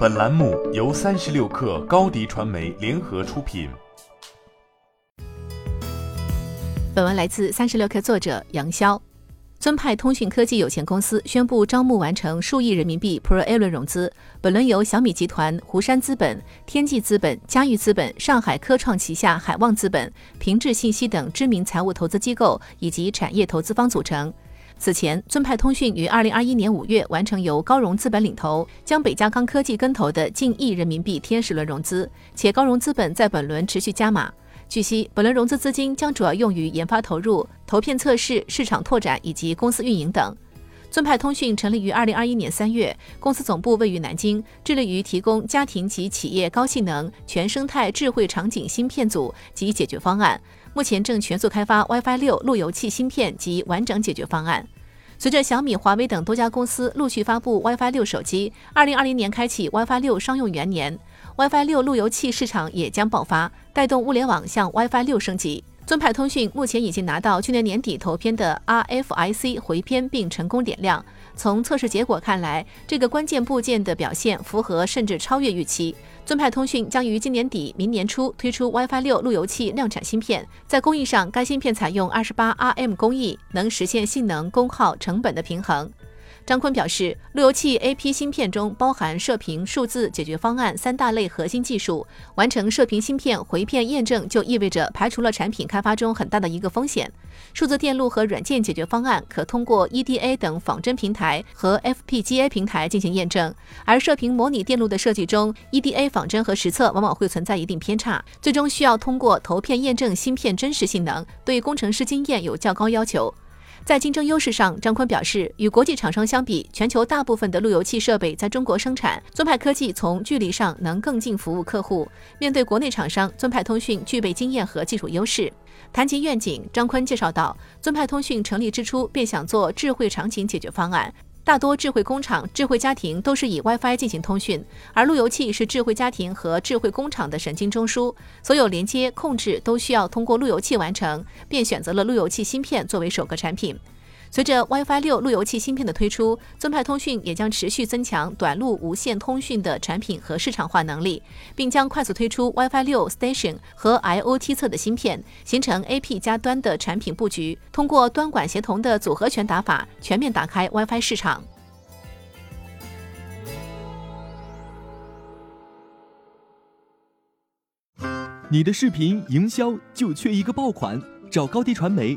本栏目由三十六氪高低传媒联合出品。本文来自三十六氪作者杨潇。尊派通讯科技有限公司宣布招募完成数亿人民币 Pro A 轮融资，本轮由小米集团、湖山资本、天际资本、嘉裕资本、上海科创旗下海望资本、平智信息等知名财务投资机构以及产业投资方组成。此前，尊派通讯于二零二一年五月完成由高融资本领投、将北嘉康科技跟投的近亿人民币天使轮融资，且高融资本在本轮持续加码。据悉，本轮融资资金将主要用于研发投入、投片测试、市场拓展以及公司运营等。尊派通讯成立于二零二一年三月，公司总部位于南京，致力于提供家庭及企业高性能全生态智慧场景芯片组及解决方案。目前正全速开发 WiFi 六路由器芯片及完整解决方案。随着小米、华为等多家公司陆续发布 WiFi 六手机，二零二零年开启 WiFi 六商用元年，WiFi 六路由器市场也将爆发，带动物联网向 WiFi 六升级。尊派通讯目前已经拿到去年年底投片的 RFIC 回片，并成功点亮。从测试结果看来，这个关键部件的表现符合甚至超越预期。尊派通讯将于今年底、明年初推出 WiFi 六路由器量产芯片，在工艺上，该芯片采用二十八 RM 工艺，能实现性能、功耗、成本的平衡。张坤表示，路由器 AP 芯片中包含射频、数字解决方案三大类核心技术。完成射频芯片回片验证，就意味着排除了产品开发中很大的一个风险。数字电路和软件解决方案可通过 EDA 等仿真平台和 FPGA 平台进行验证，而射频模拟电路的设计中，EDA 仿真和实测往往会存在一定偏差，最终需要通过投片验证芯片真实性能，对工程师经验有较高要求。在竞争优势上，张坤表示，与国际厂商相比，全球大部分的路由器设备在中国生产，尊派科技从距离上能更近服务客户。面对国内厂商，尊派通讯具备经验和技术优势。谈及愿景，张坤介绍到，尊派通讯成立之初便想做智慧场景解决方案。大多智慧工厂、智慧家庭都是以 WiFi 进行通讯，而路由器是智慧家庭和智慧工厂的神经中枢，所有连接、控制都需要通过路由器完成，便选择了路由器芯片作为首个产品。随着 WiFi 六路由器芯片的推出，尊派通讯也将持续增强短路无线通讯的产品和市场化能力，并将快速推出 WiFi 六 Station 和 IoT 测的芯片，形成 AP 加端的产品布局，通过端管协同的组合拳打法，全面打开 WiFi 市场。你的视频营销就缺一个爆款，找高低传媒。